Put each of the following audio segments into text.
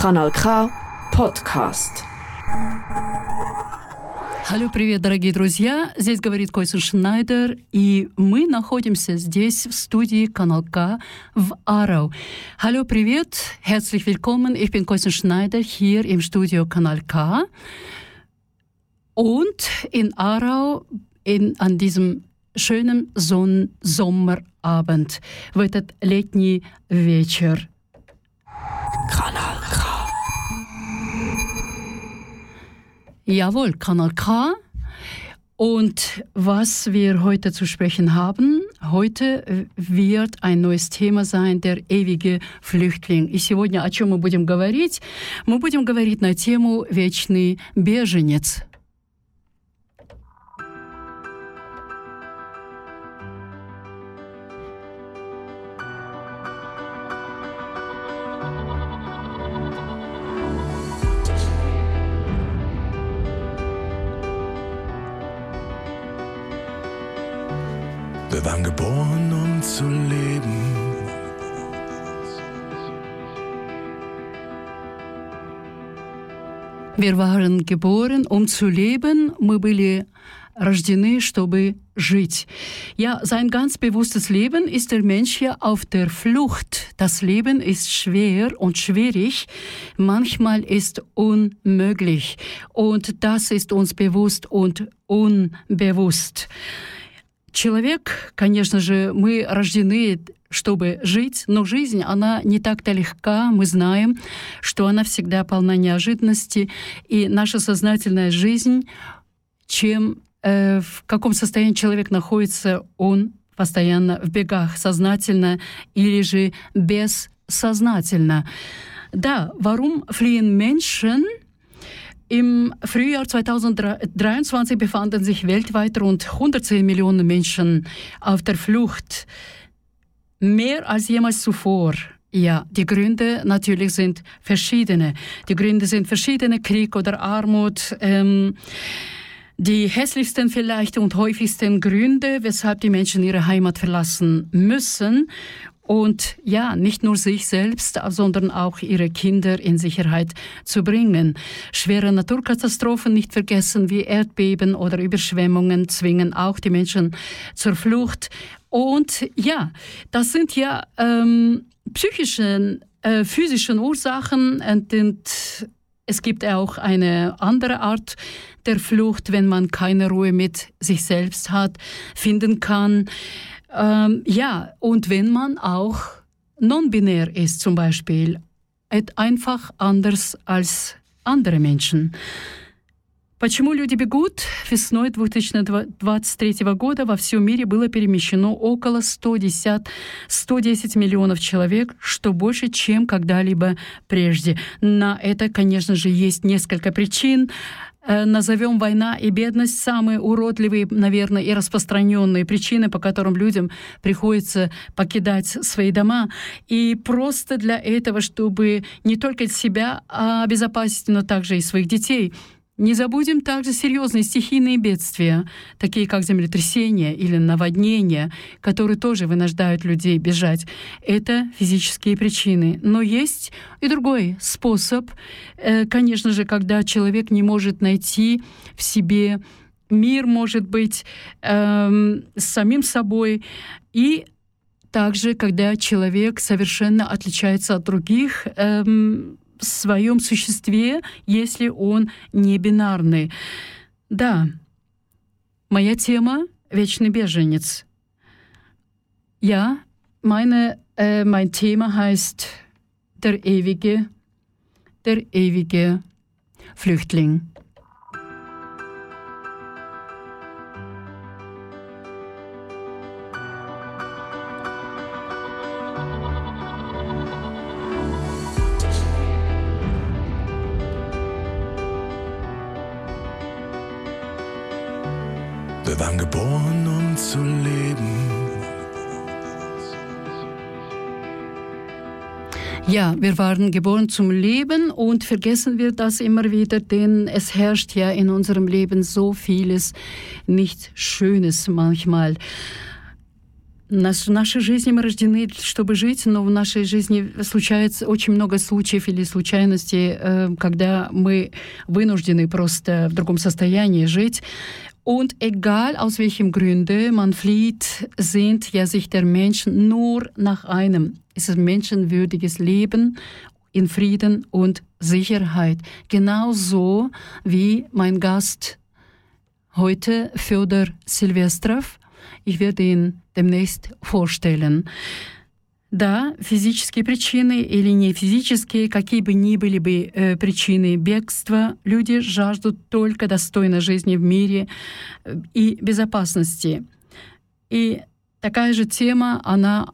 Kanal K Podcast. Алло, привет, дорогие друзья! Здесь говорит Койсен Шнайдер, и мы находимся здесь, в студии Канал К в Арау. Hallo, привет! Herzlich willkommen, ich bin Койсен Schneider hier im Studio Kanal K. Und in Arau in, an diesem schönen Son Sommerabend в этот летний вечер. Jawohl, Kanal K. Und was wir heute zu sprechen haben, heute wird ein neues Thema sein, der ewige Flüchtling. И сегодня о чем мы будем говорить? Мы будем говорить на тему «Вечный беженец». Wir waren geboren, um zu leben. Мы были рождены, чтобы жить. Ja, sein ganz bewusstes Leben ist der Mensch ja auf der Flucht. Das Leben ist schwer und schwierig. Manchmal ist unmöglich. Und das ist uns bewusst und unbewusst. Человек, конечно же, мы рождены чтобы жить, но жизнь, она не так-то легка. Мы знаем, что она всегда полна неожиданности, и наша сознательная жизнь, чем э, в каком состоянии человек находится, он постоянно в бегах, сознательно или же бессознательно. Да, warum fliehen Menschen? Im Frühjahr 2023 befanden sich weltweit rund 110 Millionen Menschen auf der Flucht. Mehr als jemals zuvor. Ja, die Gründe natürlich sind verschiedene. Die Gründe sind verschiedene, Krieg oder Armut. Ähm, die hässlichsten vielleicht und häufigsten Gründe, weshalb die Menschen ihre Heimat verlassen müssen. Und ja, nicht nur sich selbst, sondern auch ihre Kinder in Sicherheit zu bringen. Schwere Naturkatastrophen nicht vergessen, wie Erdbeben oder Überschwemmungen zwingen auch die Menschen zur Flucht. Und ja, das sind ja ähm, psychischen, äh, physischen Ursachen und, es gibt auch eine andere Art der Flucht, wenn man keine Ruhe mit sich selbst hat, finden kann. Ähm, ja, und wenn man auch non-binär ist zum Beispiel, einfach anders als andere Menschen. Почему люди бегут? Весной 2023 года во всем мире было перемещено около 110, 110 миллионов человек, что больше, чем когда-либо прежде. На это, конечно же, есть несколько причин. Назовем война и бедность самые уродливые, наверное, и распространенные причины, по которым людям приходится покидать свои дома. И просто для этого, чтобы не только себя обезопасить, но также и своих детей – не забудем также серьезные стихийные бедствия, такие как землетрясения или наводнения, которые тоже вынуждают людей бежать. Это физические причины. Но есть и другой способ, э, конечно же, когда человек не может найти в себе мир, может быть, эм, с самим собой и также, когда человек совершенно отличается от других, эм, своем существе, если он не бинарный. Да, моя тема — вечный беженец. Ja, meine, äh, mein Thema heißt der ewige, der ewige Flüchtling. wir waren geboren zum Leben und vergessen wir das immer wieder, denn es herrscht ja in unserem Leben so vieles nicht Schönes manchmal. Наш, в нашей жизни мы рождены, чтобы жить, но в нашей жизни случается очень много случаев или случайностей, э, когда мы вынуждены просто в другом состоянии жить. Und egal aus welchem Gründe man flieht, sehnt ja sich der Mensch nur nach einem. Es ist ein menschenwürdiges Leben in Frieden und Sicherheit. Genauso wie mein Gast heute, Fyodor Silvestrov. Ich werde ihn demnächst vorstellen. Да, физические причины или не физические, какие бы ни были бы э, причины бегства, люди жаждут только достойной жизни в мире э, и безопасности. И такая же тема, она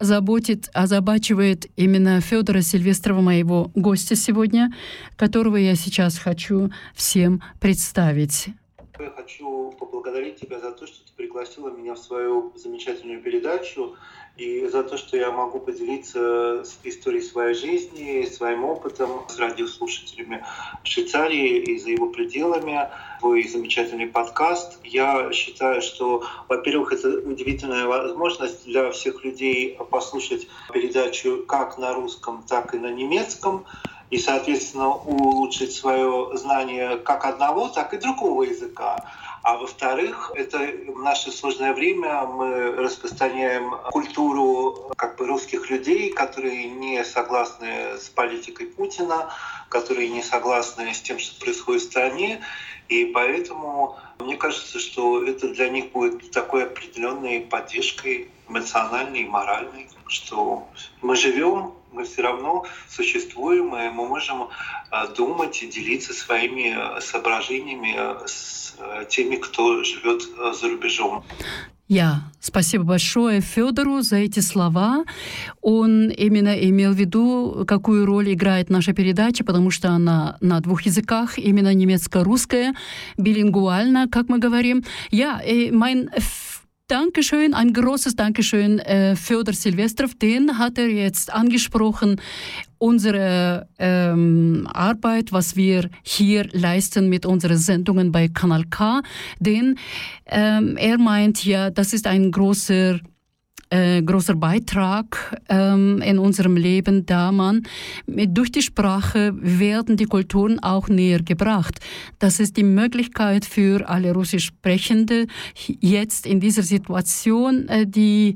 заботит, озабачивает именно Федора Сильвестрова, моего гостя сегодня, которого я сейчас хочу всем представить. Я хочу поблагодарить тебя за то, что ты пригласила меня в свою замечательную передачу и за то, что я могу поделиться историей своей жизни, своим опытом с радиослушателями Швейцарии и за его пределами. Твой замечательный подкаст. Я считаю, что, во-первых, это удивительная возможность для всех людей послушать передачу как на русском, так и на немецком и, соответственно, улучшить свое знание как одного, так и другого языка. А во-вторых, это в наше сложное время мы распространяем культуру как бы русских людей, которые не согласны с политикой Путина, которые не согласны с тем, что происходит в стране. И поэтому мне кажется, что это для них будет такой определенной поддержкой эмоциональной и моральной, что мы живем, мы все равно существуем, и мы можем э, думать и делиться своими соображениями с Э, теми, кто живет э, за рубежом. Я. Спасибо большое Федору за эти слова. Он именно имел в виду, какую роль играет наша передача, потому что она на двух языках, именно немецко-русская, билингвально, как мы говорим. Я, yeah, mein Dankeschön, ein großes Dankeschön äh, Föder Silvestrov, den hat er jetzt angesprochen. Unsere ähm, Arbeit, was wir hier leisten mit unseren Sendungen bei Kanal K, denn ähm, er meint ja, das ist ein großer äh, großer Beitrag ähm, in unserem Leben, da man durch die Sprache werden die Kulturen auch näher gebracht. Das ist die Möglichkeit für alle Russisch Sprechende jetzt in dieser Situation, äh, die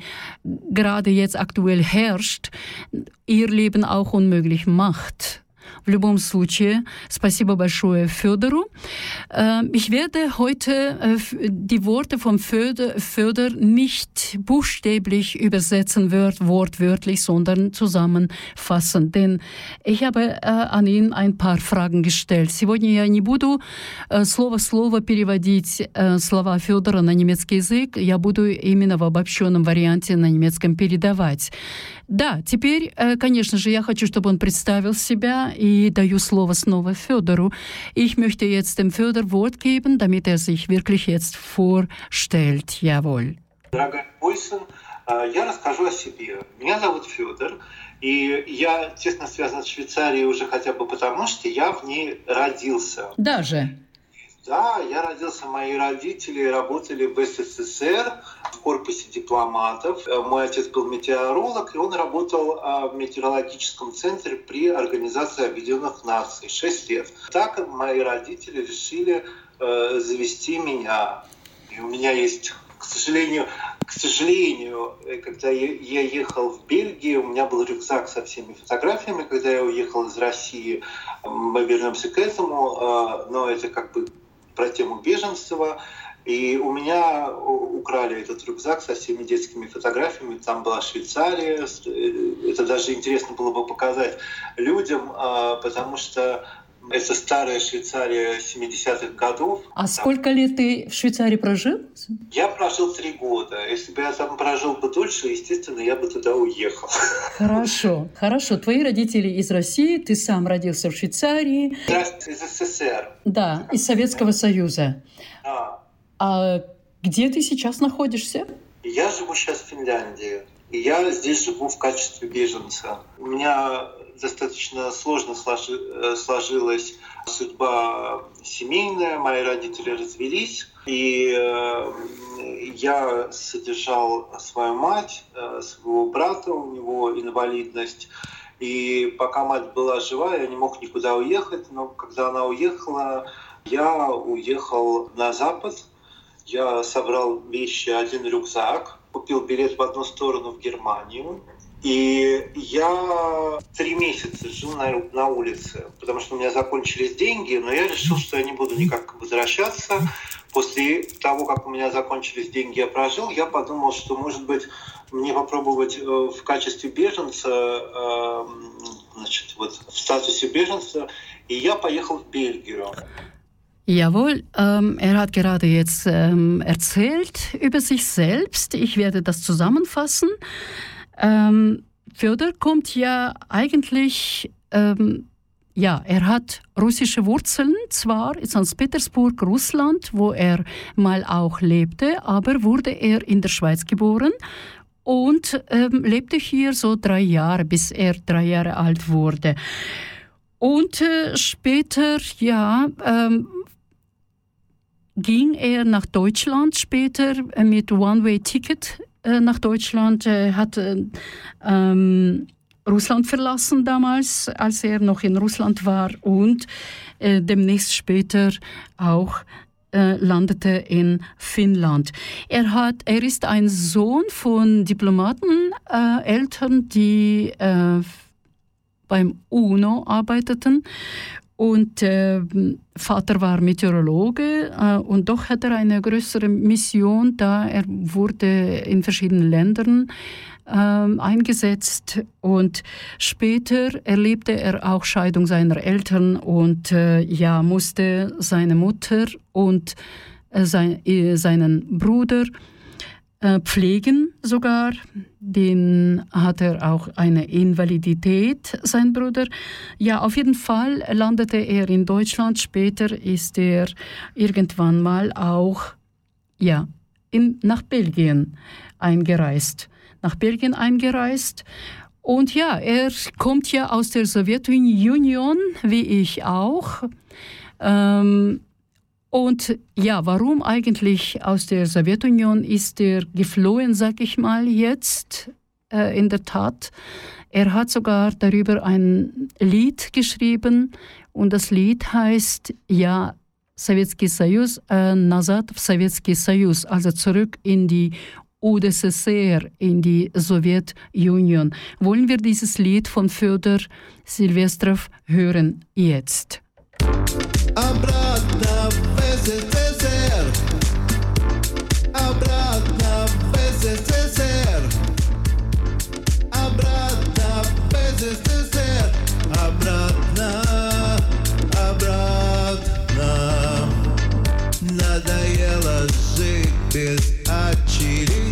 gerade jetzt aktuell herrscht, ihr Leben auch unmöglich macht. В любом случае, спасибо большое Федору. Ich werde heute die Worte von Föder nicht buchstäblich übersetzen, wortwörtlich, sondern zusammenfassen. Denn ich habe an ihn ein paar Fragen gestellt. Сегодня я не буду слово в слово переводить слова Федора на немецкий язык. Я буду именно в обобщенном варианте на немецком передавать. Да, теперь, конечно же, я хочу, чтобы он представил себя и даю слово снова Федору. Ich möchte jetzt dem Föder Wort geben, damit er sich wirklich jetzt vorstellt. Jawohl. Дорогая Бойсон, я расскажу о себе. Меня зовут Федор, и я тесно связан с Швейцарией уже хотя бы потому, что я в ней родился. Даже? Да, я родился, мои родители работали в СССР, корпусе дипломатов. Э, мой отец был метеоролог, и он работал а, в метеорологическом центре при Организации Объединенных Наций 6 лет. Так мои родители решили э, завести меня. И у меня есть, к сожалению, к сожалению, э, когда я ехал в Бельгию, у меня был рюкзак со всеми фотографиями, когда я уехал из России. Мы вернемся к этому, но это как бы про тему беженства. И у меня украли этот рюкзак со всеми детскими фотографиями. Там была Швейцария. Э, это даже интересно было бы показать людям, а, потому что это старая Швейцария 70-х годов. А там... сколько лет ты в Швейцарии прожил? Я прожил три года. Если бы я там прожил бы дольше, естественно, я бы туда уехал. Хорошо, хорошо. Твои родители из России, ты сам родился в Швейцарии. Из СССР. Да, из Советского Союза. Да. А где ты сейчас находишься? Я живу сейчас в Финляндии. И я здесь живу в качестве беженца. У меня достаточно сложно э, сложилась судьба семейная. Мои родители развелись. И э, я содержал свою мать, э, своего брата, у него инвалидность. И пока мать была жива, я не мог никуда уехать. Но когда она уехала, я уехал на запад. Я собрал вещи, один рюкзак, купил билет в одну сторону в Германию. И я три месяца жил на, на улице, потому что у меня закончились деньги, но я решил, что я не буду никак возвращаться. После того, как у меня закончились деньги, я прожил, я подумал, что, может быть, мне попробовать э, в качестве беженца, э, значит, вот в статусе беженца, и я поехал в Бельгию. Jawohl, ähm, er hat gerade jetzt ähm, erzählt über sich selbst. Ich werde das zusammenfassen. Ähm, Fjodor kommt ja eigentlich, ähm, ja, er hat russische Wurzeln, zwar in St. Petersburg, Russland, wo er mal auch lebte, aber wurde er in der Schweiz geboren und ähm, lebte hier so drei Jahre, bis er drei Jahre alt wurde. Und äh, später, ja, ähm, ging er nach Deutschland später äh, mit One-Way-Ticket äh, nach Deutschland, äh, hat ähm, Russland verlassen damals, als er noch in Russland war und äh, demnächst später auch äh, landete in Finnland. Er, hat, er ist ein Sohn von Diplomateneltern, äh, die äh, beim UNO arbeiteten und äh, Vater war Meteorologe äh, und doch hat er eine größere Mission, da er wurde in verschiedenen Ländern äh, eingesetzt. Und später erlebte er auch Scheidung seiner Eltern und äh, ja musste seine Mutter und äh, sein, äh, seinen Bruder pflegen sogar. Den hat er auch eine Invalidität, sein Bruder. Ja, auf jeden Fall landete er in Deutschland. Später ist er irgendwann mal auch ja, in, nach Belgien eingereist. Nach Belgien eingereist. Und ja, er kommt ja aus der Sowjetunion, wie ich auch. Ähm, und ja, warum eigentlich aus der Sowjetunion ist er geflohen, sag ich mal jetzt, äh, in der Tat. Er hat sogar darüber ein Lied geschrieben und das Lied heißt ja Советский Союз, äh, назад в Советский Союз, also zurück in die UdSSR, in die Sowjetunion. Wollen wir dieses Lied von Fyodor Silvestrov hören jetzt? Обратно СССР Обратно в СССР Обратно в СССР Обратно, обратно Надоело жить без очередей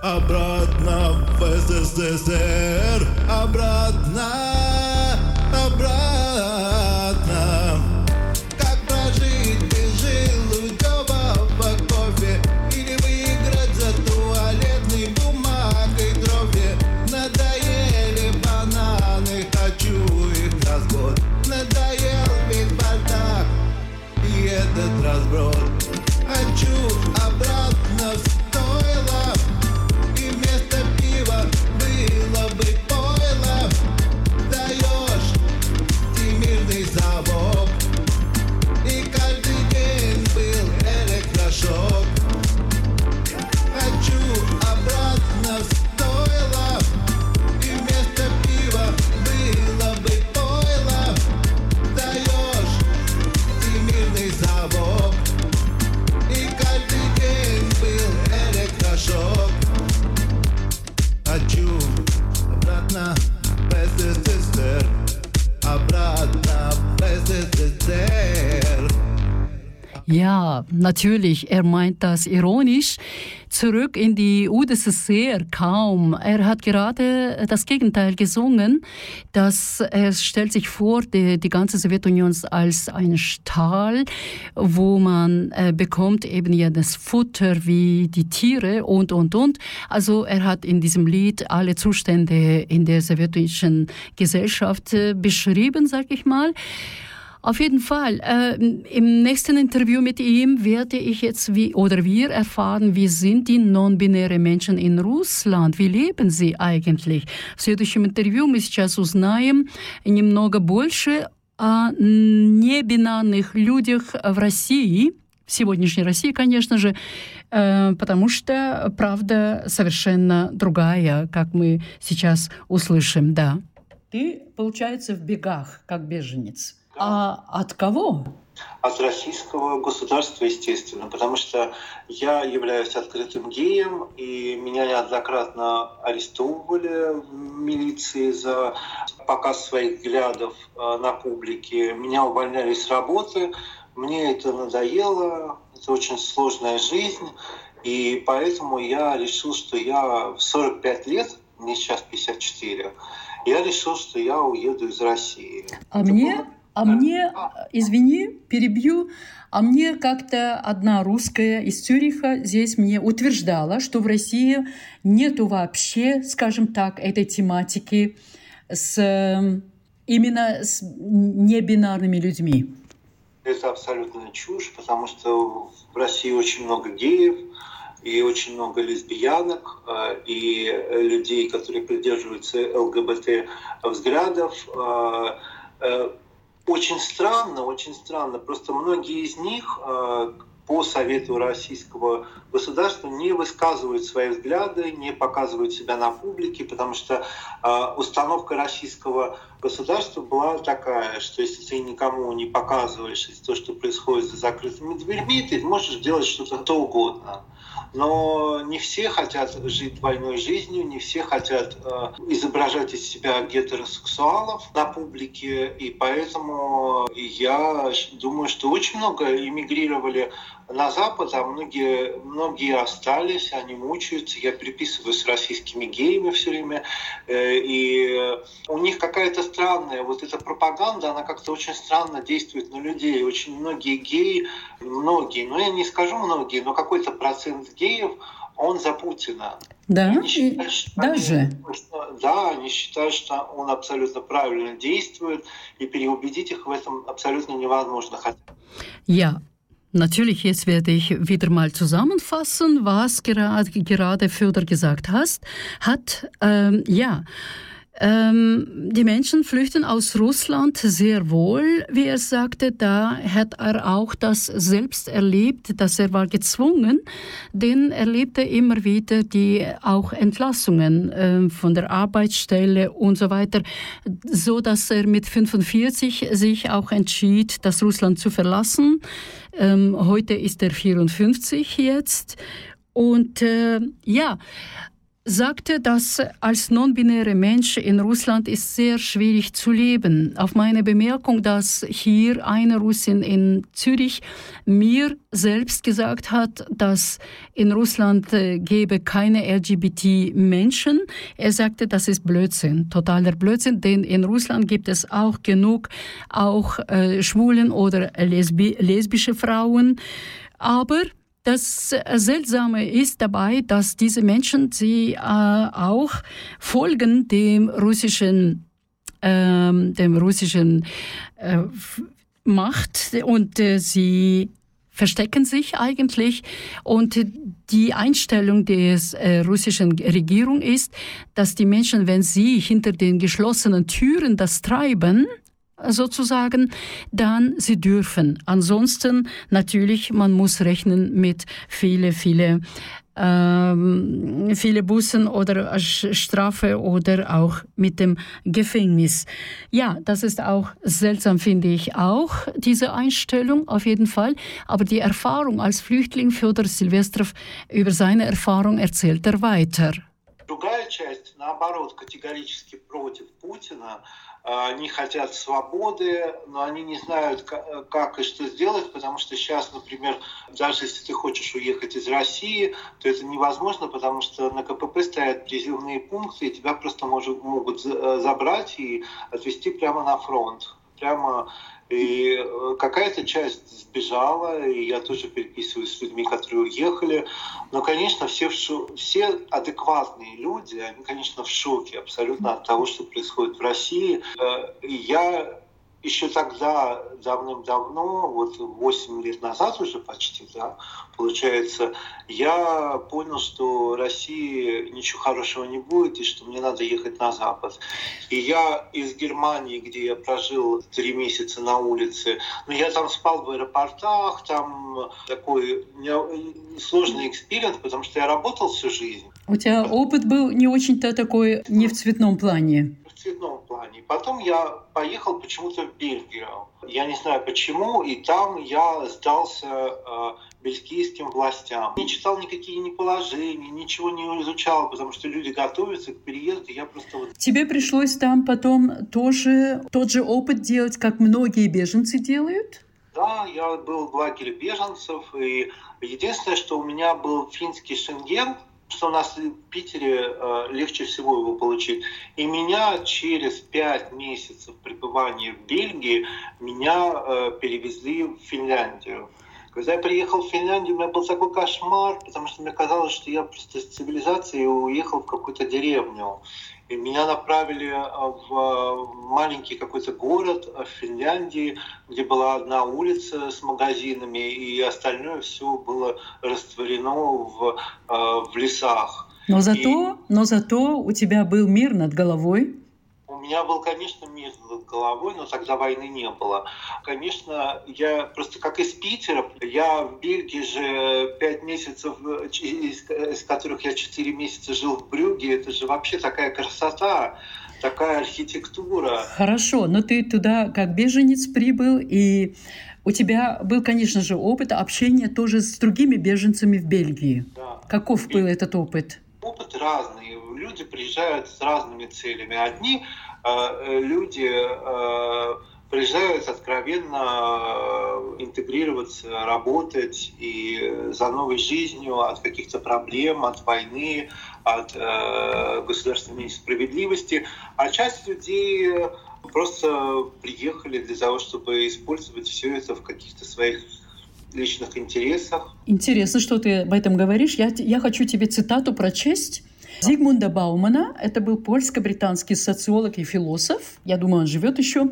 Обратно в СССР. Обратно Ja, natürlich, er meint das ironisch. Zurück in die UdSSR kaum. Er hat gerade das Gegenteil gesungen, dass er stellt sich vor, die, die ganze Sowjetunion als ein Stahl, wo man äh, bekommt eben ja das Futter wie die Tiere und, und, und. Also er hat in diesem Lied alle Zustände in der sowjetischen Gesellschaft äh, beschrieben, sag ich mal. Auf jeden Fall. Äh, Im nächsten Interview mit ihm werde ich jetzt wie oder wir erfahren, wie sind die non-binäre Menschen in Russland, wie leben sie eigentlich. В следующем интервью мы сейчас узнаем немного больше о небинарных людях в России, в сегодняшней России, конечно же, э, потому что правда совершенно другая, как мы сейчас услышим, да. Ты, получается, в бегах, как беженец. А от кого? От российского государства, естественно, потому что я являюсь открытым геем, и меня неоднократно арестовывали в милиции за показ своих взглядов э, на публике. Меня увольняли с работы, мне это надоело, это очень сложная жизнь, и поэтому я решил, что я в 45 лет, мне сейчас 54, я решил, что я уеду из России. А мне, а мне, извини, перебью, а мне как-то одна русская из Цюриха здесь мне утверждала, что в России нету вообще, скажем так, этой тематики с э, именно с небинарными людьми. Это абсолютная чушь, потому что в России очень много геев, и очень много лесбиянок, э, и людей, которые придерживаются ЛГБТ взглядов. Очень странно, очень странно. Просто многие из них э, по совету российского государства не высказывают свои взгляды, не показывают себя на публике, потому что э, установка российского государства была такая, что если ты никому не показываешь то, что происходит за закрытыми дверьми, ты можешь делать что-то то угодно. Но не все хотят жить двойной жизнью, не все хотят э, изображать из себя гетеросексуалов на публике, и поэтому я думаю, что очень много эмигрировали на Запад, а многие, многие остались, они мучаются. Я приписываю с российскими геями все время. Э, и у них какая-то странная вот эта пропаганда, она как-то очень странно действует на людей. Очень многие геи, многие, ну я не скажу многие, но какой-то процент геев, он за Путина. Да, Они считают, что даже. они- что- да, они считают, что он абсолютно правильно действует, и переубедить их в этом абсолютно невозможно. Ja, natürlich, jetzt werde ich wieder mal zusammenfassen, was gerade, gerade Föder gesagt hast, hat. Ähm, ja, ähm, die Menschen flüchten aus Russland sehr wohl, wie er sagte. Da hat er auch das selbst erlebt, dass er war gezwungen, denn er lebte immer wieder die auch Entlassungen ähm, von der Arbeitsstelle und so weiter, so dass er mit 45 sich auch entschied, das Russland zu verlassen. Ähm, heute ist er 54 jetzt und äh, ja. Sagte, dass als non-binäre Mensch in Russland ist sehr schwierig zu leben. Auf meine Bemerkung, dass hier eine Russin in Zürich mir selbst gesagt hat, dass in Russland äh, gäbe keine LGBT-Menschen, er sagte, das ist Blödsinn, totaler Blödsinn, denn in Russland gibt es auch genug auch äh, schwulen oder lesbi lesbische Frauen. Aber das Seltsame ist dabei, dass diese Menschen, sie äh, auch folgen dem russischen, äh, dem russischen äh, Macht und äh, sie verstecken sich eigentlich. Und die Einstellung der äh, russischen Regierung ist, dass die Menschen, wenn sie hinter den geschlossenen Türen das treiben, sozusagen, dann sie dürfen. Ansonsten natürlich, man muss rechnen mit viele, viele ähm, viele Bussen oder Strafe oder auch mit dem Gefängnis. Ja, das ist auch seltsam, finde ich auch, diese Einstellung auf jeden Fall. Aber die Erfahrung als Flüchtling, Fyodor Silvestrov, über seine Erfahrung erzählt er weiter. Другая часть, наоборот, категорически против Путина. Они хотят свободы, но они не знают, как и что сделать, потому что сейчас, например, даже если ты хочешь уехать из России, то это невозможно, потому что на КПП стоят призывные пункты, и тебя просто могут забрать и отвезти прямо на фронт. Прямо и э, какая-то часть сбежала, и я тоже переписываюсь с людьми, которые уехали. Но, конечно, все, в шо... все адекватные люди, они, конечно, в шоке абсолютно от того, что происходит в России. Э, я еще тогда, давным-давно, вот 8 лет назад уже почти, да, получается, я понял, что России ничего хорошего не будет и что мне надо ехать на Запад. И я из Германии, где я прожил три месяца на улице, ну, я там спал в аэропортах, там такой сложный experience, потому что я работал всю жизнь. У тебя опыт был не очень-то такой не в цветном плане цветном плане. Потом я поехал почему-то в Бельгию. Я не знаю почему, и там я сдался э, бельгийским властям. Не читал никакие ни положения, ничего не изучал, потому что люди готовятся к переезду. Я просто вот... Тебе пришлось там потом тоже тот же опыт делать, как многие беженцы делают? Да, я был в лагере беженцев, и единственное, что у меня был финский шенген, что у нас в Питере э, легче всего его получить. И меня через пять месяцев пребывания в Бельгии меня э, перевезли в Финляндию. Когда я приехал в Финляндию, у меня был такой кошмар, потому что мне казалось, что я просто с цивилизации уехал в какую-то деревню. И меня направили а, в а, маленький какой-то город в Финляндии, где была одна улица с магазинами, и остальное все было растворено в, в лесах. Но зато, и... но зато у тебя был мир над головой. У меня был, конечно, мир над головой, но тогда войны не было. Конечно, я просто как из Питера, я в Бельгии же пять месяцев, из, из которых я четыре месяца жил в Брюге, это же вообще такая красота, такая архитектура. Хорошо, но ты туда как беженец прибыл, и у тебя был, конечно же, опыт общения тоже с другими беженцами в Бельгии. Да. Каков был и... этот опыт? Опыт разный люди приезжают с разными целями. Одни э, люди э, приезжают откровенно э, интегрироваться, работать и за новой жизнью от каких-то проблем, от войны, от э, государственной несправедливости. А часть людей просто приехали для того, чтобы использовать все это в каких-то своих личных интересах. Интересно, что ты об этом говоришь. Я, я хочу тебе цитату прочесть Зигмунда Баумана, это был польско-британский социолог и философ, я думаю, он живет еще,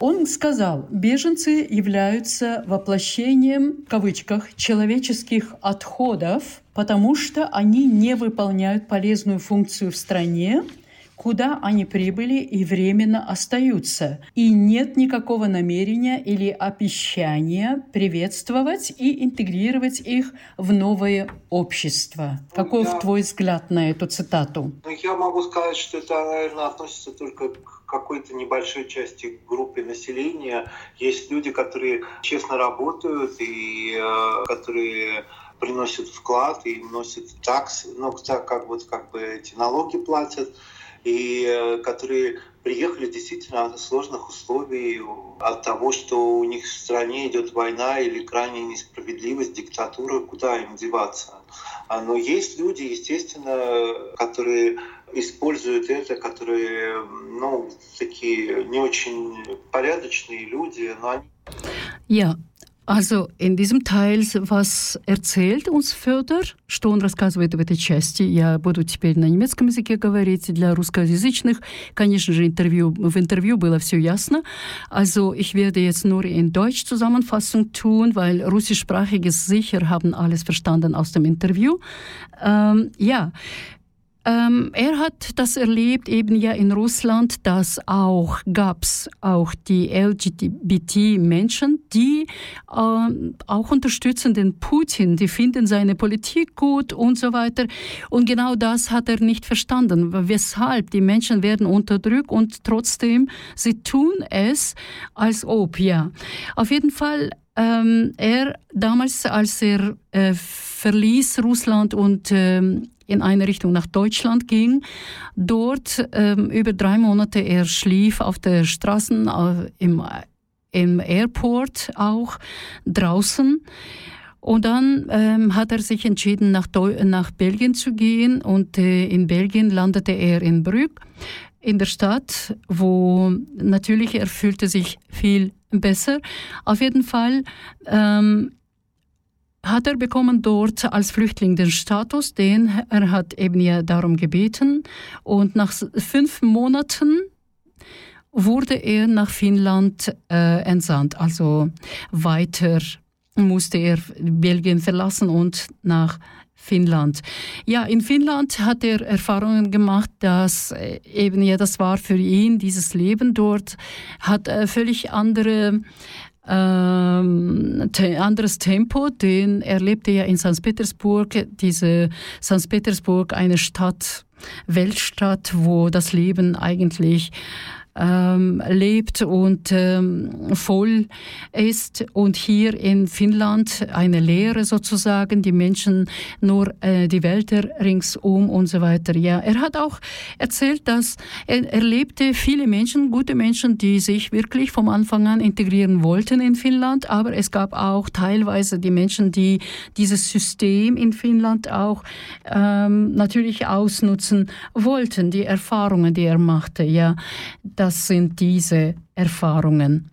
он сказал, беженцы являются воплощением, в кавычках, человеческих отходов, потому что они не выполняют полезную функцию в стране, куда они прибыли и временно остаются. И нет никакого намерения или обещания приветствовать и интегрировать их в новое общество. Ну, Каков я... твой взгляд на эту цитату? Ну, я могу сказать, что это, наверное, относится только к какой-то небольшой части группы населения. Есть люди, которые честно работают и э, которые приносят вклад и носят такс, ну, так как вот как бы эти налоги платят, и э, которые приехали действительно от сложных условий, от того, что у них в стране идет война или крайняя несправедливость, диктатура, куда им деваться. А, но есть люди, естественно, которые используют это, которые, ну, такие не очень порядочные люди, но они... Ja, Also in diesem Teil, was erzählt uns Федор, что он рассказывает в этой части, я буду теперь на немецком языке говорить для русскоязычных. Конечно же, интервью, в интервью было все ясно. Also ich werde jetzt nur in Deutsch Zusammenfassung tun, weil russischsprachige sicher haben alles verstanden aus dem Interview. Ähm, ja, ähm, er hat das erlebt eben ja in Russland, dass auch gab's auch die LGBT-Menschen, die äh, auch unterstützen den Putin, die finden seine Politik gut und so weiter. Und genau das hat er nicht verstanden, weshalb die Menschen werden unterdrückt und trotzdem sie tun es als ob ja. Auf jeden Fall ähm, er damals, als er äh, verließ Russland und ähm, in eine Richtung nach Deutschland ging. Dort ähm, über drei Monate er schlief auf der Straßen, äh, im, im Airport auch draußen. Und dann ähm, hat er sich entschieden, nach, Deu nach Belgien zu gehen. Und äh, in Belgien landete er in Brügg, in der Stadt, wo natürlich er fühlte sich viel besser. Auf jeden Fall ähm, hat er bekommen dort als Flüchtling den Status, den er hat eben ja darum gebeten. Und nach fünf Monaten wurde er nach Finnland äh, entsandt. Also weiter musste er Belgien verlassen und nach Finnland. Ja, in Finnland hat er Erfahrungen gemacht, dass äh, eben ja, das war für ihn dieses Leben dort, hat äh, völlig andere ähm, anderes Tempo, denn er lebte ja in St. Petersburg, diese St. Petersburg, eine Stadt, Weltstadt, wo das Leben eigentlich ähm, lebt und ähm, voll ist. Und hier in Finnland eine Leere sozusagen, die Menschen nur äh, die Wälder ringsum und so weiter. Ja, er hat auch erzählt, dass er erlebte viele Menschen, gute Menschen, die sich wirklich vom Anfang an integrieren wollten in Finnland, aber es gab auch teilweise die Menschen, die dieses System in Finnland auch ähm, natürlich ausnutzen wollten, die Erfahrungen, die er machte. Ja, das sind diese Erfahrungen.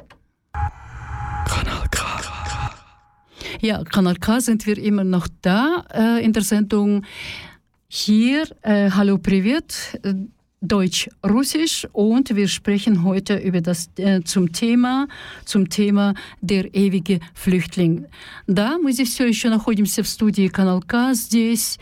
Kanal K. Ja, Kanal K sind wir immer noch da äh, in der Sendung. Hier, äh, hallo Privet, äh, Deutsch-Russisch und wir sprechen heute über das äh, zum Thema zum Thema der ewige Flüchtling. Да, мы здесь все еще находимся в студии Канал К, здесь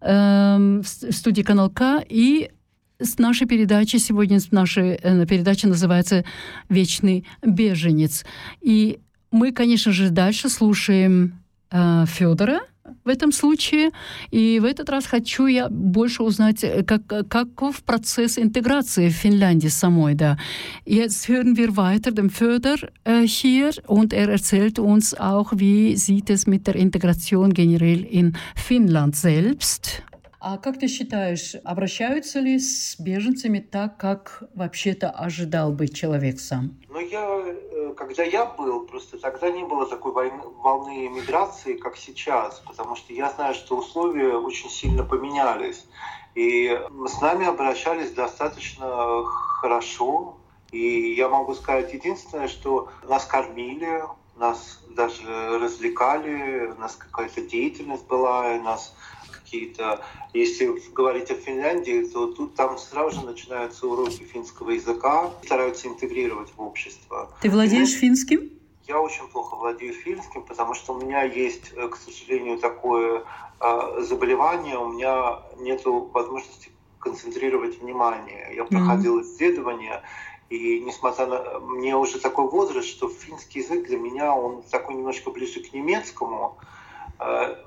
э, в студии Канал К и с нашей передачи сегодня наша э, передача называется «Вечный беженец». И мы, конечно же, дальше слушаем э, Федора в этом случае. И в этот раз хочу я больше узнать, э, как, каков Prozess Integration в Finnlandie самой. Да. Jetzt hören wir weiter den Föder äh, hier und er erzählt uns auch, wie sieht es mit der Integration generell in Finnland selbst. А как ты считаешь, обращаются ли с беженцами так, как вообще-то ожидал бы человек сам? Ну, я, э, когда я был, просто тогда не было такой войны, волны миграции, как сейчас, потому что я знаю, что условия очень сильно поменялись. И с нами обращались достаточно хорошо. И я могу сказать единственное, что нас кормили, нас даже развлекали, у нас какая-то деятельность была, и нас какие-то... Если говорить о Финляндии, то тут там сразу же начинаются уроки финского языка, стараются интегрировать в общество. Ты владеешь И финским? Я очень плохо владею финским, потому что у меня есть, э, к сожалению, такое э, заболевание, у меня нет возможности концентрировать внимание. Я проходил исследования, и несмотря на... Мне уже такой возраст, что финский язык для меня, он такой немножко ближе к немецкому,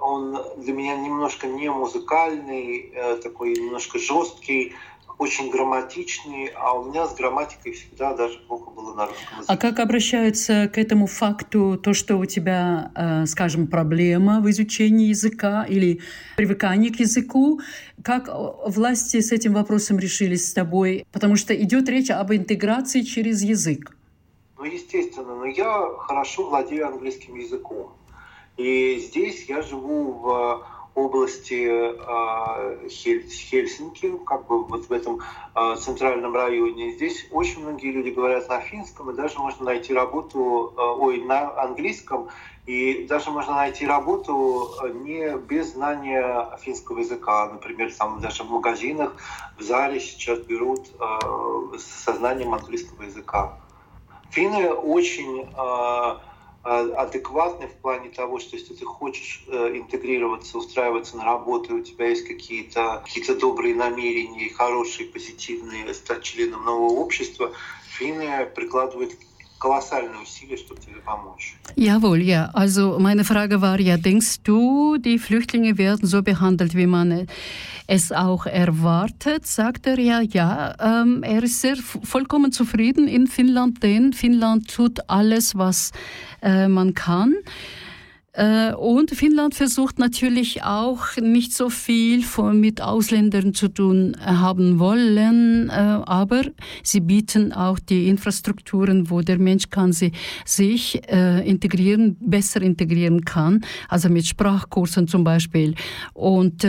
он для меня немножко не музыкальный, э, такой немножко жесткий. очень грамматичный, а у меня с грамматикой всегда даже плохо было на русском языке. А как обращаются к этому факту то, что у тебя, э, скажем, проблема в изучении языка или привыкании к языку? Как власти с этим вопросом решились с тобой? Потому что идет речь об интеграции через язык. Ну, естественно, но я хорошо владею английским языком. И здесь я живу в области э, Хельсинки, как бы вот в этом э, центральном районе. Здесь очень многие люди говорят на финском, и даже можно найти работу, э, ой, на английском, и даже можно найти работу не без знания финского языка. Например, там даже в магазинах, в зале сейчас берут со знанием английского языка. Финны очень адекватный в плане того, что если ты хочешь э, интегрироваться, устраиваться на работу, у тебя есть какие-то какие добрые намерения, хорошие, позитивные, стать членом нового общества, финны прикладывают колоссальные усилия, чтобы тебе помочь. Jawohl, ja. Also meine Frage war ja, denkst du, die Flüchtlinge werden so behandelt, wie man es auch erwartet? Sagt er ja, ja. Ähm, er ist sehr vollkommen zufrieden in Finnland, denn Finnland tut alles, was äh, man kann. Äh, und Finnland versucht natürlich auch nicht so viel mit Ausländern zu tun haben wollen, äh, aber sie bieten auch die Infrastrukturen, wo der Mensch kann sie sich äh, integrieren, besser integrieren kann, also mit Sprachkursen zum Beispiel. Und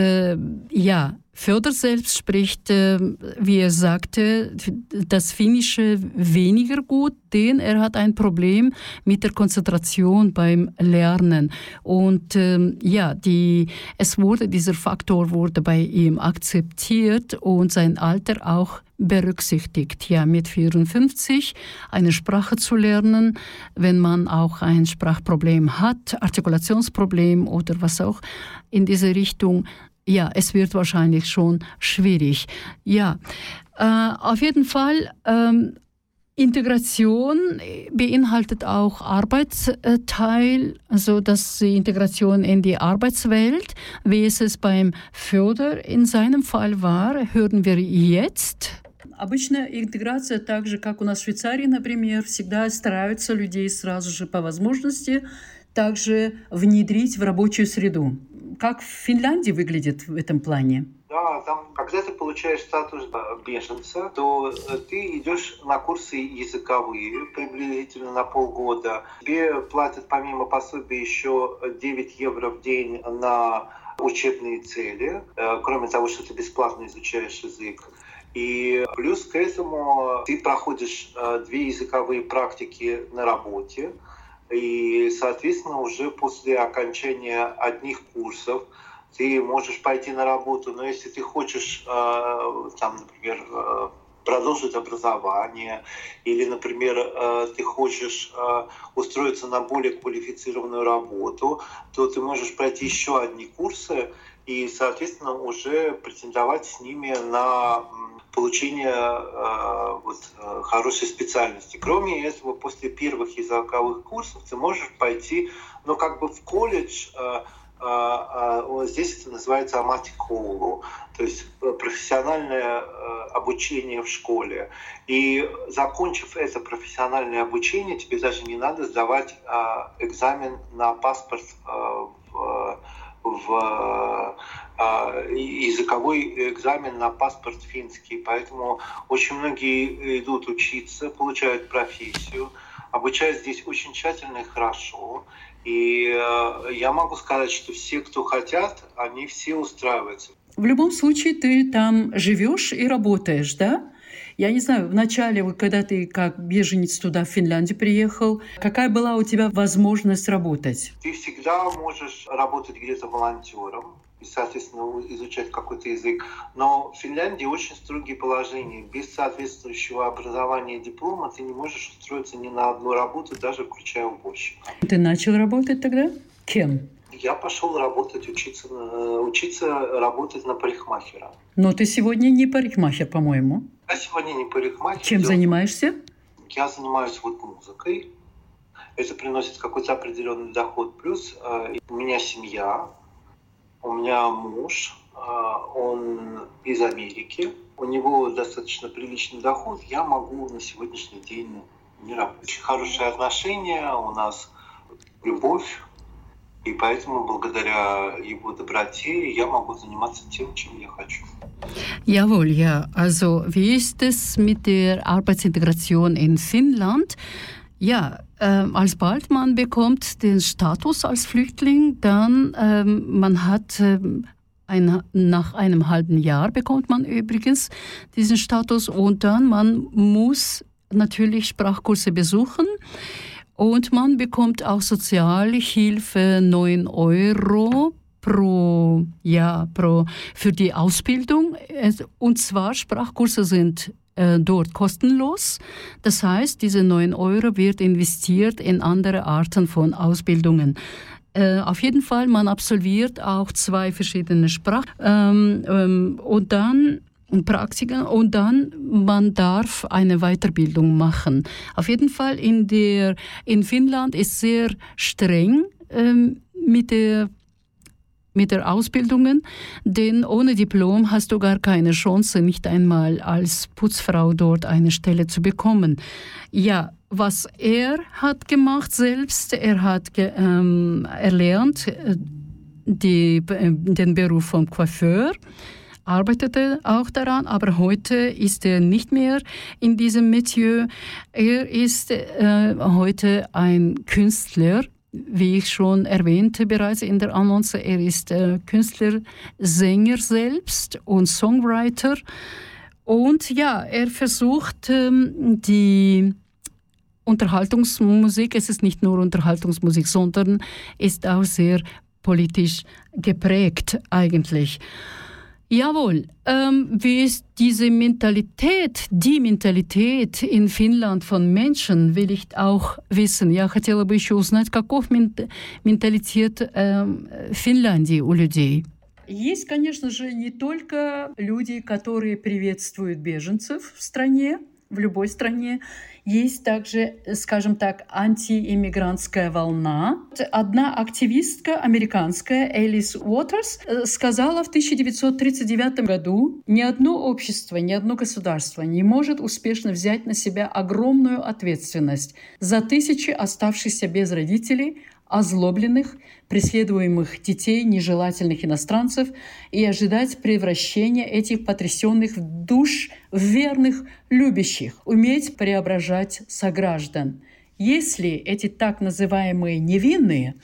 ja, Föder selbst spricht, äh, wie er sagte, das Finnische weniger gut, denn er hat ein Problem mit der Konzentration beim Lernen. Und ähm, ja, die, es wurde, dieser Faktor wurde bei ihm akzeptiert und sein Alter auch berücksichtigt, ja, mit 54 eine Sprache zu lernen, wenn man auch ein Sprachproblem hat, Artikulationsproblem oder was auch in diese Richtung, ja, es wird wahrscheinlich schon schwierig. Ja, äh, auf jeden Fall. Ähm, Integration beinhaltet auch Arbeitsteil, also dass die Integration in die Arbeitswelt, wie es es beim Föder in seinem Fall war, hören wir jetzt. Обычно интеграция так же, как у нас в Швейцарии, например, всегда стараются людей сразу же по возможности также внедрить в рабочую среду. Как в Финляндии выглядит в этом плане? Да, там, когда ты получаешь статус беженца, то э, ты идешь на курсы языковые приблизительно на полгода. Тебе платят помимо пособия еще 9 евро в день на учебные цели, э, кроме того, что ты бесплатно изучаешь язык. И плюс к этому ты проходишь э, две языковые практики на работе. И, соответственно, уже после окончания одних курсов ты можешь пойти на работу, но если ты хочешь, э, там, например, э, продолжить образование, или, например, э, ты хочешь устроиться на более квалифицированную работу, то ты можешь пройти еще одни курсы и, соответственно, уже претендовать с ними на получения э, вот, э, хорошей специальности. Кроме этого, после первых языковых курсов ты можешь пойти, ну, как бы в колледж, э, здесь это называется аматиколу, то есть профессиональное обучение в школе. И закончив это профессиональное обучение, тебе даже не надо сдавать экзамен на паспорт в в языковой экзамен на паспорт финский. Поэтому очень многие идут учиться, получают профессию, обучают здесь очень тщательно и хорошо. И э, я могу сказать, что все, кто хотят, они все устраиваются. В любом случае ты там живешь и работаешь, да? Я не знаю, в начале, вот когда ты как беженец туда, в Финляндию приехал, какая была у тебя возможность работать? Ты всегда можешь работать где-то волонтером, и, соответственно, изучать какой-то язык. Но в Финляндии очень строгие положения. Без соответствующего образования и диплома ты не можешь устроиться ни на одну работу, даже включая уборщика. Ты начал работать тогда? Кем? Я пошел работать, учиться, учиться работать на парикмахера. Но ты сегодня не парикмахер, по-моему. Я сегодня не парикмахер. Чем делаю... занимаешься? Я занимаюсь вот музыкой. Это приносит какой-то определенный доход. Плюс э, у меня семья, у меня муж, он из Америки, у него достаточно приличный доход, я могу на сегодняшний день не работать. Очень хорошие отношения, у нас любовь, и поэтому благодаря его доброте я могу заниматься тем, чем я хочу. Jawohl, ja. Also wie ist es mit der Arbeitsintegration in Finnland? Ja, ähm, alsbald man bekommt den Status als Flüchtling, dann ähm, man hat ähm, ein, nach einem halben Jahr bekommt man übrigens diesen Status und dann man muss natürlich Sprachkurse besuchen. Und man bekommt auch Sozialhilfe 9 Euro pro Jahr pro, für die Ausbildung. Und zwar Sprachkurse sind äh, dort kostenlos. Das heißt, diese 9 Euro wird investiert in andere Arten von Ausbildungen. Äh, auf jeden Fall, man absolviert auch zwei verschiedene Sprachen ähm, ähm, und dann Praktiken und dann man darf eine Weiterbildung machen. Auf jeden Fall in der in Finnland ist sehr streng ähm, mit der mit der Ausbildungen, denn ohne Diplom hast du gar keine Chance, nicht einmal als Putzfrau dort eine Stelle zu bekommen. Ja, was er hat gemacht selbst, er hat ähm, erlernt äh, die, äh, den Beruf vom Coiffeur arbeitete auch daran, aber heute ist er nicht mehr in diesem Metier. Er ist äh, heute ein Künstler, wie ich schon erwähnte bereits in der Annonce. Er ist äh, Künstler, Sänger selbst und Songwriter. Und ja, er versucht ähm, die Unterhaltungsmusik, es ist nicht nur Unterhaltungsmusik, sondern ist auch sehr politisch geprägt eigentlich. Jawohl, ähm, wie ist diese Mentalität, die Mentalität in Finnland von Menschen, will ich auch wissen. Я хотела бы еще узнать, каков менталитет э, Финляндии у людей. Есть, конечно же, не только люди, которые приветствуют беженцев в стране, в любой стране. Есть также, скажем так, антииммигрантская волна. Одна активистка американская, Элис Уотерс, э, сказала в 1939 году, ни одно общество, ни одно государство не может успешно взять на себя огромную ответственность за тысячи оставшихся без родителей, озлобленных, преследуемых детей, нежелательных иностранцев и ожидать превращения этих потрясенных в душ в верных, любящих, уметь преображать сограждан. Если эти так называемые невинные,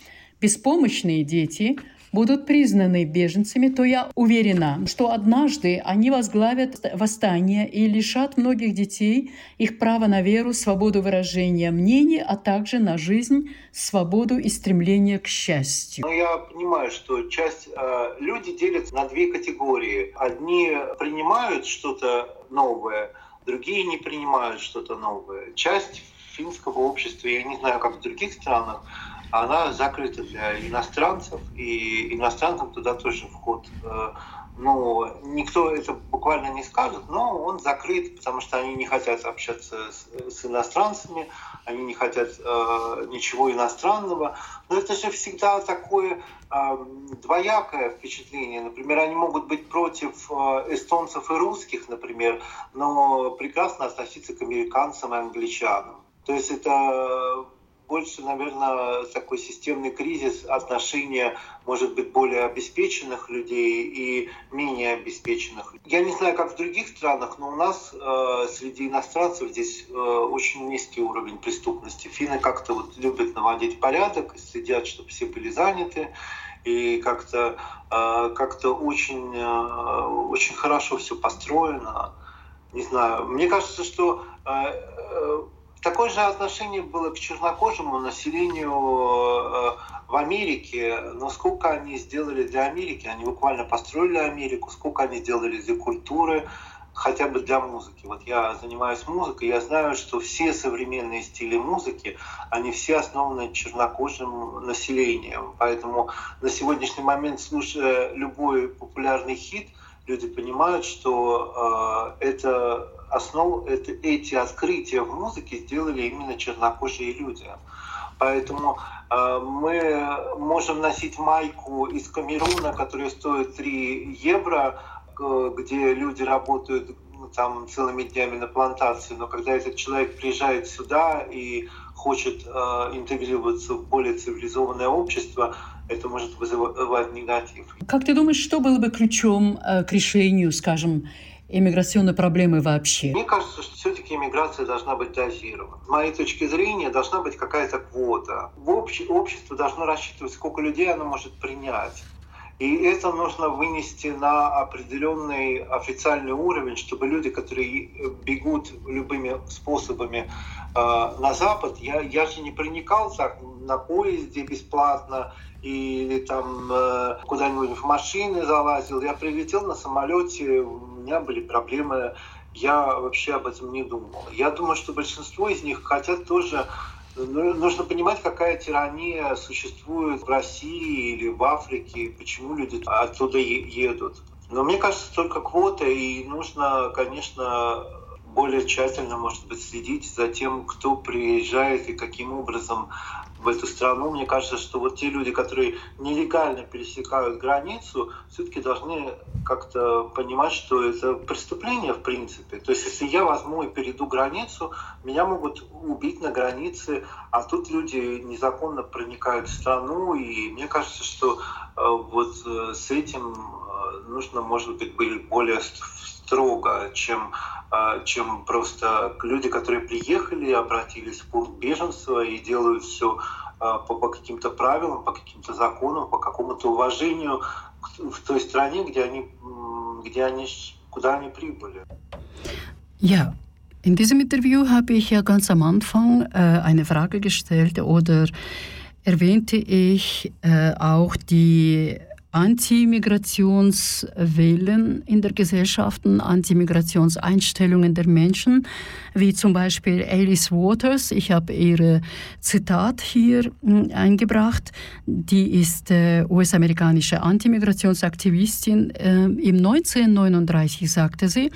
беспомощные дети – будут признаны беженцами, то я уверена, что однажды они возглавят восстание и лишат многих детей их права на веру, свободу выражения мнений, а также на жизнь, свободу и стремление к счастью. Ну, я понимаю, что часть э, люди делятся на две категории. Одни принимают что-то новое, другие не принимают что-то новое. Часть финского общества, я не знаю, как в других странах, она закрыта для иностранцев, и иностранцам туда тоже вход. Э, ну, никто это буквально не скажет, но он закрыт, потому что они не хотят общаться с, с иностранцами, они не хотят э, ничего иностранного. Но это же всегда такое э, двоякое впечатление. Например, они могут быть против э, эстонцев и русских, например, но прекрасно относиться к американцам и англичанам. То есть это больше, наверное, такой системный кризис отношения, может быть, более обеспеченных людей и менее обеспеченных. Я не знаю, как в других странах, но у нас э, среди иностранцев здесь э, очень низкий уровень преступности. Финны как-то вот любят наводить порядок, следят, чтобы все были заняты и как-то э, как-то очень э, очень хорошо все построено. Не знаю, мне кажется, что э, э Такое же отношение было к чернокожему населению э, в Америке. Но сколько они сделали для Америки, они буквально построили Америку, сколько они сделали для культуры, хотя бы для музыки. Вот я занимаюсь музыкой, я знаю, что все современные стили музыки, они все основаны чернокожим населением. Поэтому на сегодняшний момент, слушая любой популярный хит, люди понимают, что э, это основу, это, эти открытия в музыке сделали именно чернокожие люди. Поэтому Мы можем носить майку из Камеруна, которая стоит 3 евро, где люди работают ну, там целыми днями на плантации, но когда этот человек приезжает сюда и хочет э, интегрироваться в более цивилизованное общество, это может вызывать негатив. Как ты думаешь, что было бы ключом э, к решению, скажем, иммиграционной проблемы вообще? Мне кажется, что все-таки иммиграция должна быть дозирована. С моей точки зрения, должна быть какая-то квота. В обще... Общество должно рассчитывать, сколько людей оно может принять. И это нужно вынести на определенный официальный уровень, чтобы люди, которые бегут любыми способами э, на Запад, я, я же не проникал так на поезде бесплатно или там э, куда-нибудь в машины залазил. Я прилетел на самолете, у меня были проблемы, я вообще об этом не думал. Я думаю, что большинство из них хотят тоже нужно понимать, какая тирания существует в России или в Африке, почему люди оттуда едут. Но мне кажется, только квота, и нужно, конечно, более тщательно, может быть, следить за тем, кто приезжает и каким образом в эту страну. Мне кажется, что вот те люди, которые нелегально пересекают границу, все-таки должны как-то понимать, что это преступление в принципе. То есть если я возьму и перейду границу, меня могут убить на границе, а тут люди незаконно проникают в страну, и мне кажется, что э, вот э, с этим э, нужно, может быть, быть более строго, чем, чем просто люди, которые приехали, обратились в пункт беженства и делают все по, по каким-то правилам, по каким-то законам, по какому-то уважению в той стране, где они, где они, куда они прибыли. Ja, in diesem Interview habe ich ja ganz am Anfang äh, eine Frage gestellt oder erwähnte ich äh, auch die Anti-Migrationswellen in der Gesellschaft, Anti-Migrationseinstellungen der Menschen, wie zum Beispiel Alice Waters. Ich habe ihre Zitat hier hm, eingebracht. Die ist äh, US-amerikanische Anti-Migrationsaktivistin. Äh, Im 1939 sagte sie,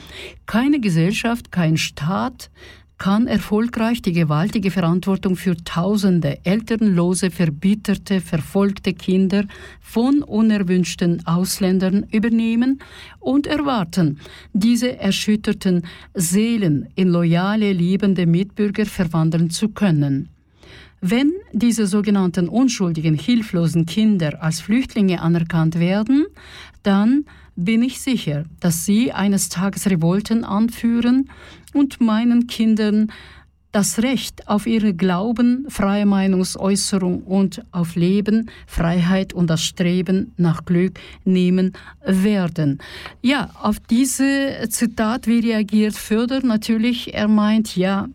keine Gesellschaft, kein Staat, kann erfolgreich die gewaltige Verantwortung für tausende elternlose, verbitterte, verfolgte Kinder von unerwünschten Ausländern übernehmen und erwarten, diese erschütterten Seelen in loyale, liebende Mitbürger verwandeln zu können. Wenn diese sogenannten unschuldigen, hilflosen Kinder als Flüchtlinge anerkannt werden, dann bin ich sicher, dass sie eines Tages Revolten anführen und meinen Kindern das Recht auf ihre Glauben, freie Meinungsäußerung und auf Leben, Freiheit und das Streben nach Glück nehmen werden. Ja, auf diese Zitat, wie reagiert Föder? Natürlich, er meint, ja,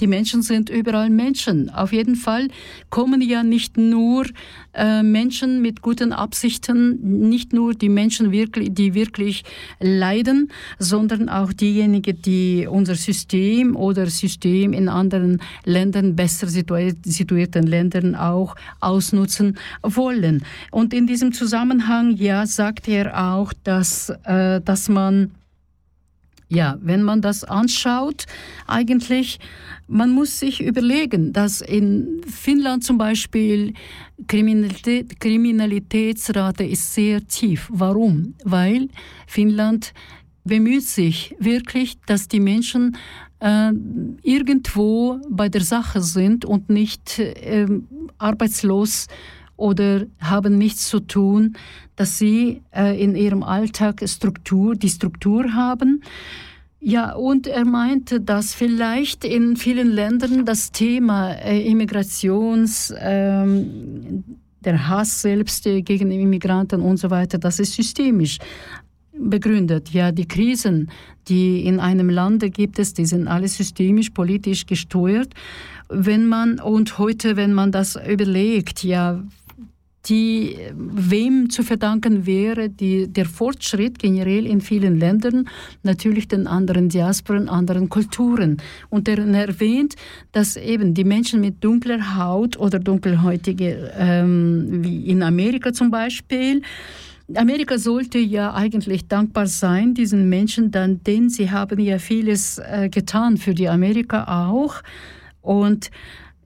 die Menschen sind überall Menschen. Auf jeden Fall kommen ja nicht nur äh, Menschen mit guten Absichten, nicht nur die Menschen, wirklich, die wirklich leiden, sondern auch diejenigen, die unser System oder System in anderen Ländern, besser situierten Ländern auch ausnutzen wollen. Und in diesem Zusammenhang, ja, sagt er auch, dass, äh, dass man ja, wenn man das anschaut, eigentlich, man muss sich überlegen, dass in Finnland zum Beispiel Kriminalität, Kriminalitätsrate ist sehr tief. Warum? Weil Finnland bemüht sich wirklich, dass die Menschen äh, irgendwo bei der Sache sind und nicht äh, arbeitslos oder haben nichts zu tun, dass sie äh, in ihrem Alltag Struktur, die Struktur haben. Ja, und er meinte, dass vielleicht in vielen Ländern das Thema äh, Immigrations, ähm, der Hass selbst äh, gegen Immigranten und so weiter, das ist systemisch begründet. Ja, die Krisen, die in einem Lande gibt es, die sind alle systemisch, politisch gesteuert. Wenn man, und heute, wenn man das überlegt, ja, die wem zu verdanken wäre die, der Fortschritt generell in vielen Ländern, natürlich den anderen Diasporen, anderen Kulturen. Und er erwähnt, dass eben die Menschen mit dunkler Haut oder dunkelhäutige, ähm, wie in Amerika zum Beispiel, Amerika sollte ja eigentlich dankbar sein, diesen Menschen, dann, denn sie haben ja vieles äh, getan für die Amerika auch. Und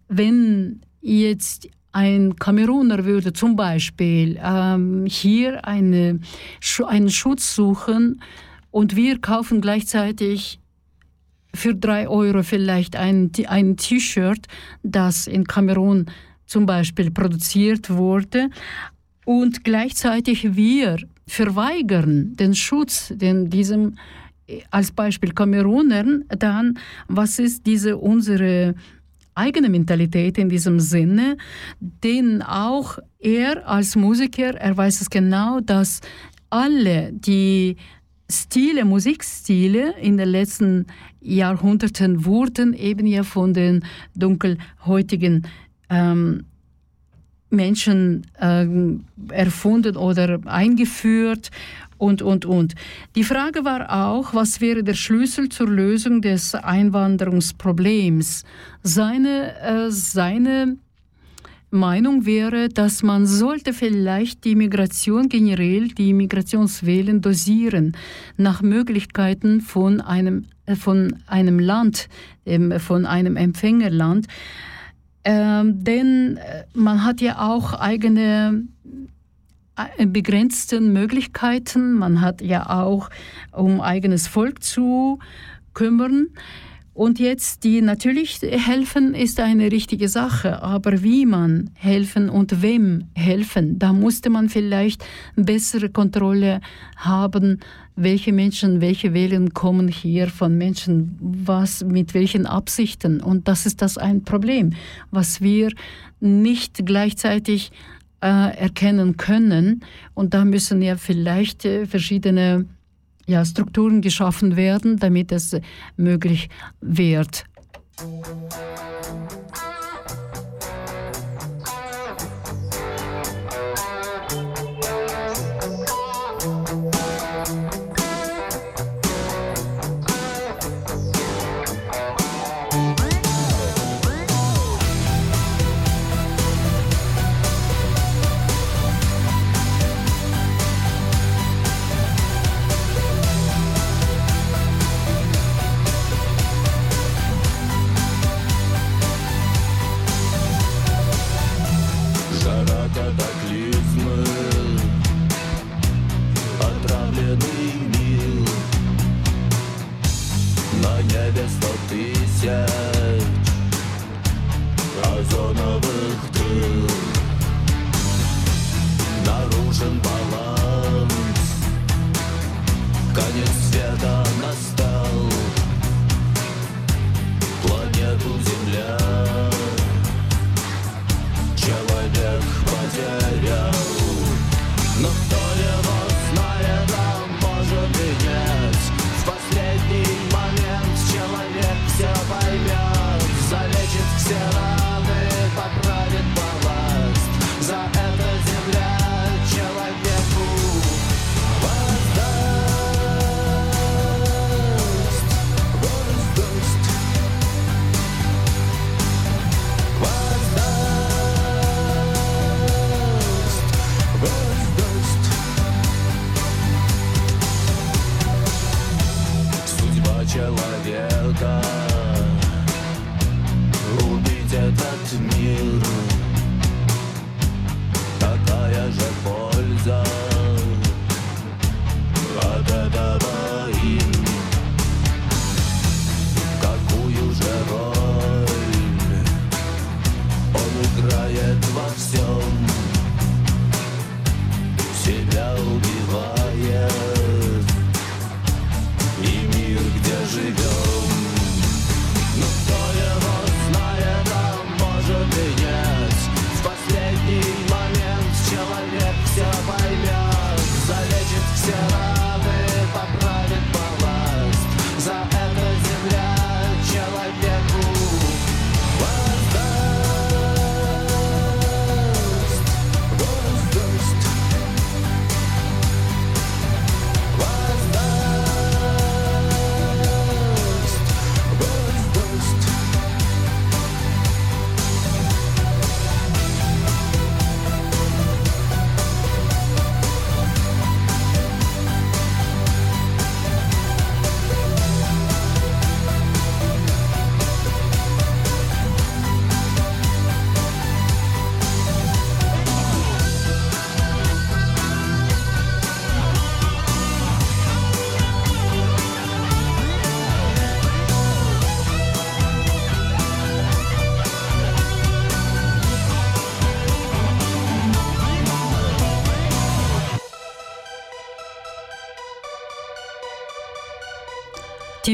wenn jetzt ein Kameruner würde zum Beispiel ähm, hier eine, einen Schutz suchen und wir kaufen gleichzeitig für drei Euro vielleicht ein, ein T-Shirt, das in Kamerun zum Beispiel produziert wurde. Und gleichzeitig wir verweigern den Schutz, den diesem als Beispiel Kamerunern, dann was ist diese unsere eigene Mentalität in diesem Sinne, den auch er als Musiker, er weiß es genau, dass alle die Stile, Musikstile in den letzten Jahrhunderten wurden eben ja von den dunkelhäutigen ähm, Menschen äh, erfunden oder eingeführt und, und, und. Die Frage war auch, was wäre der Schlüssel zur Lösung des Einwanderungsproblems? Seine, äh, seine Meinung wäre, dass man sollte vielleicht die Migration generell, die Migrationswellen dosieren nach Möglichkeiten von einem, äh, von einem Land, ähm, von einem Empfängerland. Ähm, denn äh, man hat ja auch eigene begrenzten Möglichkeiten. Man hat ja auch um eigenes Volk zu kümmern. Und jetzt die natürlich helfen ist eine richtige Sache, aber wie man helfen und wem helfen, da musste man vielleicht bessere Kontrolle haben, welche Menschen, welche Wählen kommen hier von Menschen, was mit welchen Absichten. Und das ist das ein Problem, was wir nicht gleichzeitig äh, erkennen können. Und da müssen ja vielleicht äh, verschiedene ja, Strukturen geschaffen werden, damit es möglich wird. Musik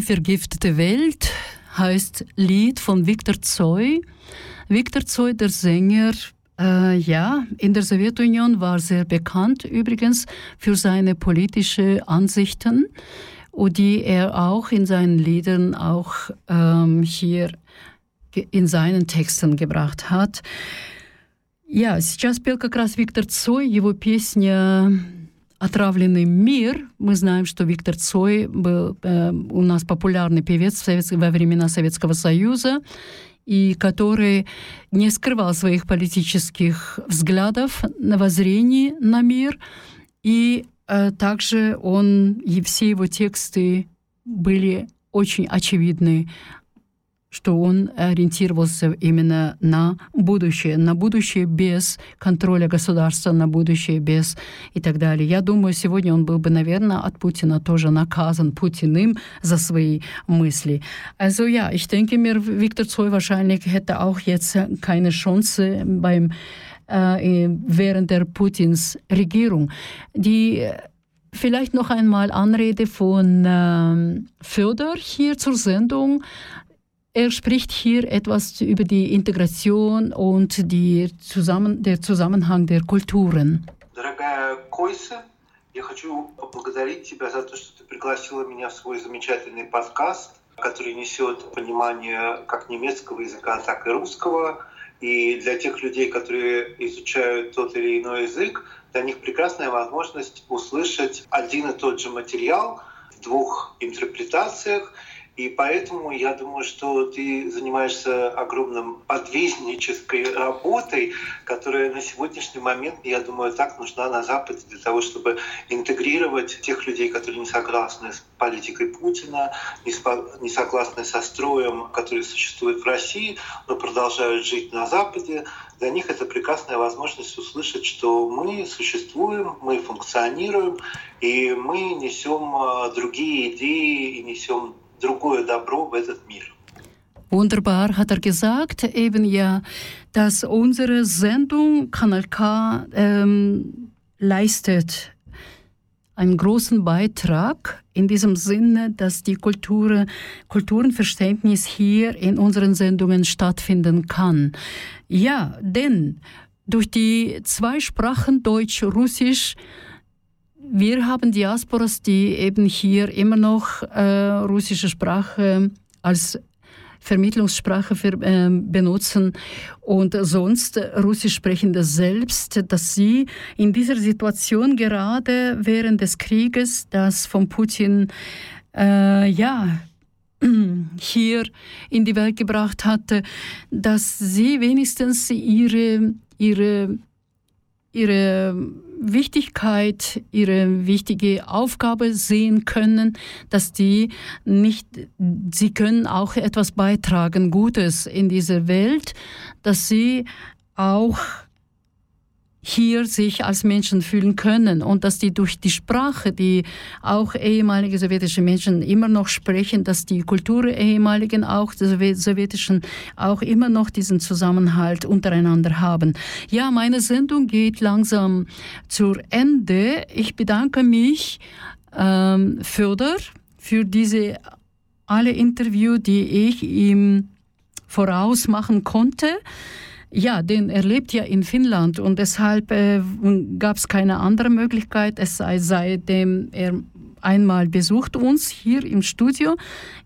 vergiftete Welt heißt Lied von Viktor Zoy. Viktor Zoy, der Sänger, äh, ja, in der Sowjetunion war sehr bekannt übrigens für seine politischen Ansichten, die er auch in seinen Liedern auch ähm, hier in seinen Texten gebracht hat. Я, сейчас пел как раз Виктор Цой, его песня «Отравленный мир». Мы знаем, что Виктор Цой был э, у нас популярный певец во времена Советского Союза, и который не скрывал своих политических взглядов на воззрение на мир. И э, также он, и все его тексты были очень очевидны что он ориентировался именно на будущее, на будущее без контроля государства, на будущее без и так далее. Я думаю, сегодня он был бы, наверное, от Путина тоже наказан Putinim за свои мысли. Also ja, ich denke mir, Viktor Zoy wahrscheinlich hätte auch jetzt keine Chance beim äh, während der Putins Regierung. Die Vielleicht noch einmal Anrede von äh, Föder hier zur Sendung. Er spricht hier etwas über die Integration und die Zusammen der Zusammenhang der Kulturen. Я хочу поблагодарить тебя за то, что ты пригласила меня в свой замечательный подкаст, который несет понимание как немецкого языка, так и русского. И для тех людей, которые изучают тот или иной язык, для них прекрасная возможность услышать один и тот же материал в двух интерпретациях – и поэтому я думаю, что ты занимаешься огромным подвижнической работой, которая на сегодняшний момент, я думаю, так нужна на Западе для того, чтобы интегрировать тех людей, которые не согласны с политикой Путина, не согласны со строем, который существует в России, но продолжают жить на Западе. Для них это прекрасная возможность услышать, что мы существуем, мы функционируем, и мы несем а, другие идеи и несем другое добро в этот мир. Wunderbar hat er gesagt, eben ja, dass unsere Sendung Kanal K ähm, leistet einen großen Beitrag in diesem Sinne, dass die Kultur, Kulturenverständnis hier in unseren Sendungen stattfinden kann. Ja, denn durch die zwei Sprachen Deutsch, Russisch, wir haben Diasporas, die eben hier immer noch äh, russische Sprache als Vermittlungssprache für, äh, benutzen. Und sonst Russisch sprechende selbst, dass sie in dieser Situation gerade während des Krieges, das von Putin äh, ja hier in die Welt gebracht hatte, dass sie wenigstens ihre ihre ihre Wichtigkeit, ihre wichtige Aufgabe sehen können, dass die nicht, sie können auch etwas beitragen, Gutes in dieser Welt, dass sie auch hier sich als Menschen fühlen können und dass die durch die Sprache, die auch ehemalige sowjetische Menschen immer noch sprechen, dass die Kultur ehemaligen auch der sowjetischen auch immer noch diesen Zusammenhalt untereinander haben. Ja, meine Sendung geht langsam zur Ende. Ich bedanke mich ähm, Förder für diese alle Interview, die ich ihm voraus machen konnte. Ja, denn er lebt ja in Finnland und deshalb äh, gab es keine andere Möglichkeit, es sei seitdem er einmal besucht uns hier im Studio.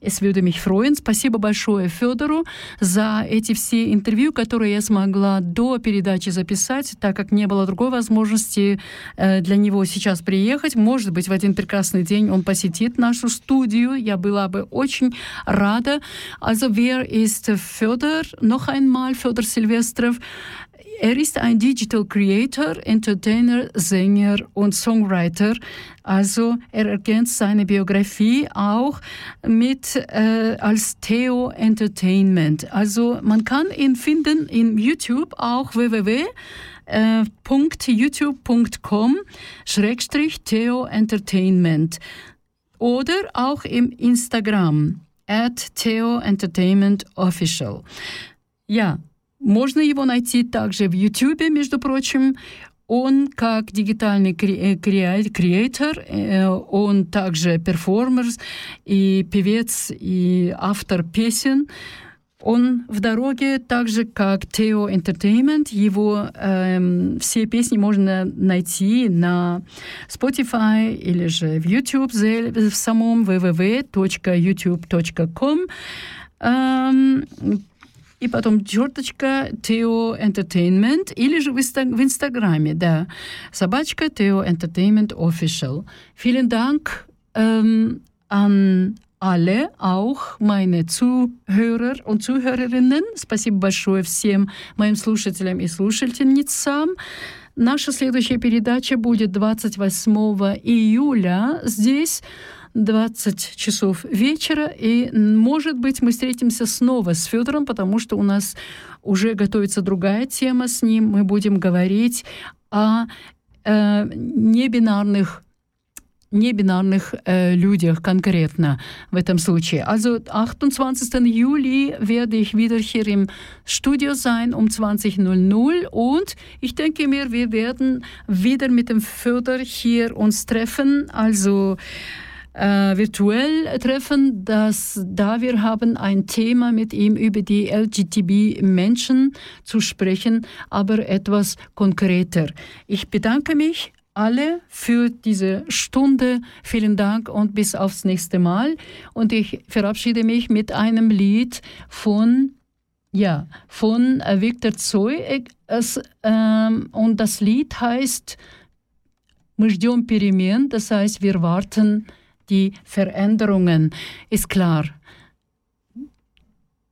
Es würde mich freuen. Спасибо большое Федору за эти все интервью, которые я смогла до передачи записать, так как не было другой возможности э, для него сейчас приехать. Может быть, в один прекрасный день он посетит нашу студию. Я была бы очень рада. Also, wer ist Fedor? Noch einmal Fedor Silvestrov. Er ist ein Digital Creator, Entertainer, Sänger und Songwriter. Also er ergänzt seine Biografie auch mit äh, als Theo Entertainment. Also man kann ihn finden in YouTube auch www.youtube.com Schrägstrich Theo Entertainment oder auch im Instagram at Theo Entertainment Official. Ja, Можно его найти также в YouTube, между прочим. Он как дигитальный э, креатор, э, он также перформер и певец, и автор песен. Он в дороге, так же как Theo Entertainment. Его эм, все песни можно найти на Spotify или же в YouTube в самом www.youtube.com. Эм, и потом черточка Theo Entertainment, или же в, Инстаграме, да, собачка Theo Entertainment Official. Vielen Dank ähm, an alle, auch meine Zuhörer und Zuhörerinnen. Спасибо большое всем моим слушателям и слушательницам. Наша следующая передача будет 28 июля здесь 20 часов вечера, и, может быть, мы встретимся снова с Федором, потому что у нас уже готовится другая тема с ним. Мы будем говорить о э, небинарных небинарных äh, людях конкретно в этом случае. Also 28. Juli werde ich wieder hier im Studio sein um 20.00 und ich denke mir, wir werden wieder mit dem Förder hier uns treffen. Also äh, virtuell treffen, dass da wir haben ein Thema mit ihm über die LGTB-Menschen zu sprechen, aber etwas konkreter. Ich bedanke mich alle für diese Stunde. Vielen Dank und bis aufs nächste Mal. Und ich verabschiede mich mit einem Lied von ja, von äh, Victor Zoy. Es, ähm, und das Lied heißt Mujdion Perimin, das heißt, wir warten die Veränderungen, ist klar.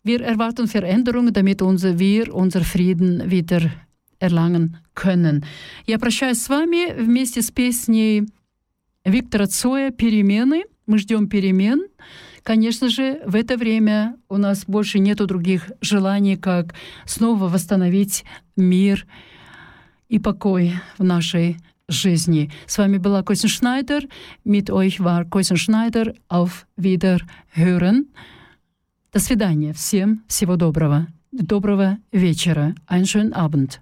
Wir erwarten Veränderungen, damit unser, wir unser Frieden wieder erlangen können. Я прощаюсь с вами вместе с песней Виктора Цоя «Перемены». Мы ждем перемен. Конечно же, в это время у нас больше нет других желаний, как снова восстановить мир и покой в нашей жизни. С вами была Косин Шнайдер. Mit euch war Косин Шнайдер. Auf Wiederhören. До свидания. Всем всего доброго. Доброго вечера. Einen schönen Abend.